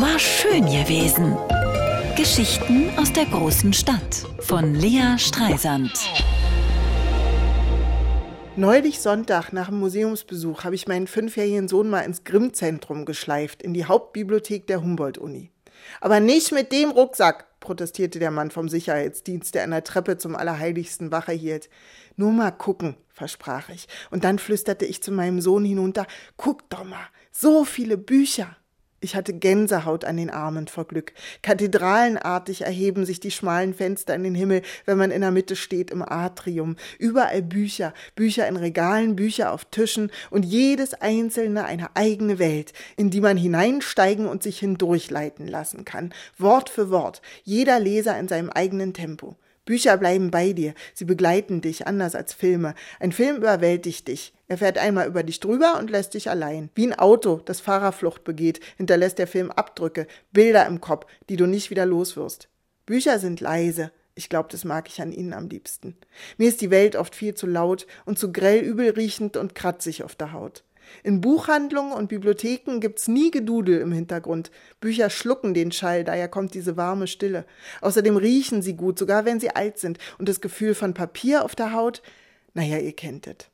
War schön gewesen. Geschichten aus der großen Stadt von Lea Streisand. Neulich Sonntag nach dem Museumsbesuch habe ich meinen fünfjährigen Sohn mal ins Grimm-Zentrum geschleift, in die Hauptbibliothek der Humboldt-Uni. Aber nicht mit dem Rucksack, protestierte der Mann vom Sicherheitsdienst, der an der Treppe zum Allerheiligsten Wache hielt. Nur mal gucken, versprach ich. Und dann flüsterte ich zu meinem Sohn hinunter, guck doch mal, so viele Bücher. Ich hatte Gänsehaut an den Armen vor Glück. Kathedralenartig erheben sich die schmalen Fenster in den Himmel, wenn man in der Mitte steht im Atrium. Überall Bücher, Bücher in Regalen, Bücher auf Tischen und jedes einzelne eine eigene Welt, in die man hineinsteigen und sich hindurchleiten lassen kann. Wort für Wort, jeder Leser in seinem eigenen Tempo. Bücher bleiben bei dir, sie begleiten dich, anders als Filme. Ein Film überwältigt dich. Er fährt einmal über dich drüber und lässt dich allein. Wie ein Auto, das Fahrerflucht begeht, hinterlässt der Film Abdrücke, Bilder im Kopf, die du nicht wieder los wirst. Bücher sind leise. Ich glaube, das mag ich an ihnen am liebsten. Mir ist die Welt oft viel zu laut und zu grell übelriechend und kratzig auf der Haut. In Buchhandlungen und Bibliotheken gibt's nie Gedudel im Hintergrund. Bücher schlucken den Schall, daher kommt diese warme Stille. Außerdem riechen sie gut, sogar wenn sie alt sind. Und das Gefühl von Papier auf der Haut, naja, ihr kennt es.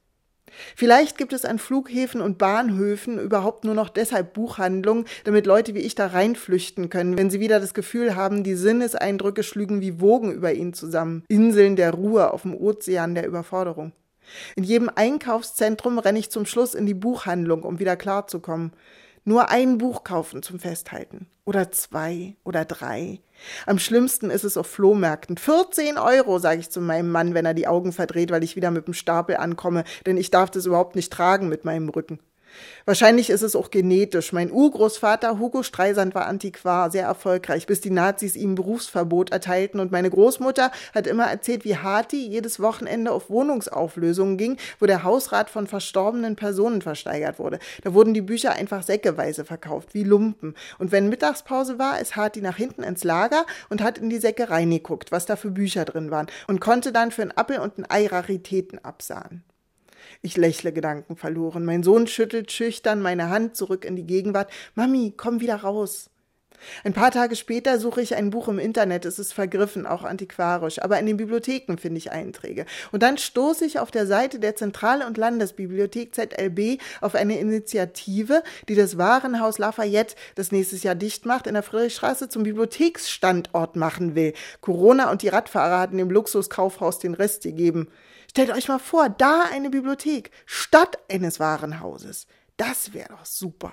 Vielleicht gibt es an Flughäfen und Bahnhöfen überhaupt nur noch deshalb Buchhandlungen, damit Leute wie ich da reinflüchten können, wenn sie wieder das Gefühl haben, die Sinneseindrücke schlügen wie Wogen über ihnen zusammen. Inseln der Ruhe auf dem Ozean der Überforderung. In jedem Einkaufszentrum renne ich zum Schluss in die Buchhandlung, um wieder klarzukommen. Nur ein Buch kaufen zum Festhalten. Oder zwei oder drei. Am schlimmsten ist es auf Flohmärkten. 14 Euro, sage ich zu meinem Mann, wenn er die Augen verdreht, weil ich wieder mit dem Stapel ankomme, denn ich darf das überhaupt nicht tragen mit meinem Rücken. Wahrscheinlich ist es auch genetisch. Mein Urgroßvater Hugo Streisand war Antiquar, sehr erfolgreich, bis die Nazis ihm Berufsverbot erteilten. Und meine Großmutter hat immer erzählt, wie Hati jedes Wochenende auf Wohnungsauflösungen ging, wo der Hausrat von verstorbenen Personen versteigert wurde. Da wurden die Bücher einfach säckeweise verkauft, wie Lumpen. Und wenn Mittagspause war, ist Hati nach hinten ins Lager und hat in die Säcke reingeguckt, was da für Bücher drin waren und konnte dann für ein Appel und ein Ei Raritäten absahen. Ich lächle gedankenverloren. Mein Sohn schüttelt schüchtern meine Hand zurück in die Gegenwart. Mami, komm wieder raus. Ein paar Tage später suche ich ein Buch im Internet. Es ist vergriffen, auch antiquarisch, aber in den Bibliotheken finde ich Einträge. Und dann stoße ich auf der Seite der Zentrale- und Landesbibliothek ZLB auf eine Initiative, die das Warenhaus Lafayette, das nächstes Jahr dicht macht, in der Friedrichstraße zum Bibliotheksstandort machen will. Corona und die Radfahrer hatten dem Luxuskaufhaus den Rest gegeben. Stellt euch mal vor, da eine Bibliothek statt eines Warenhauses. Das wäre doch super.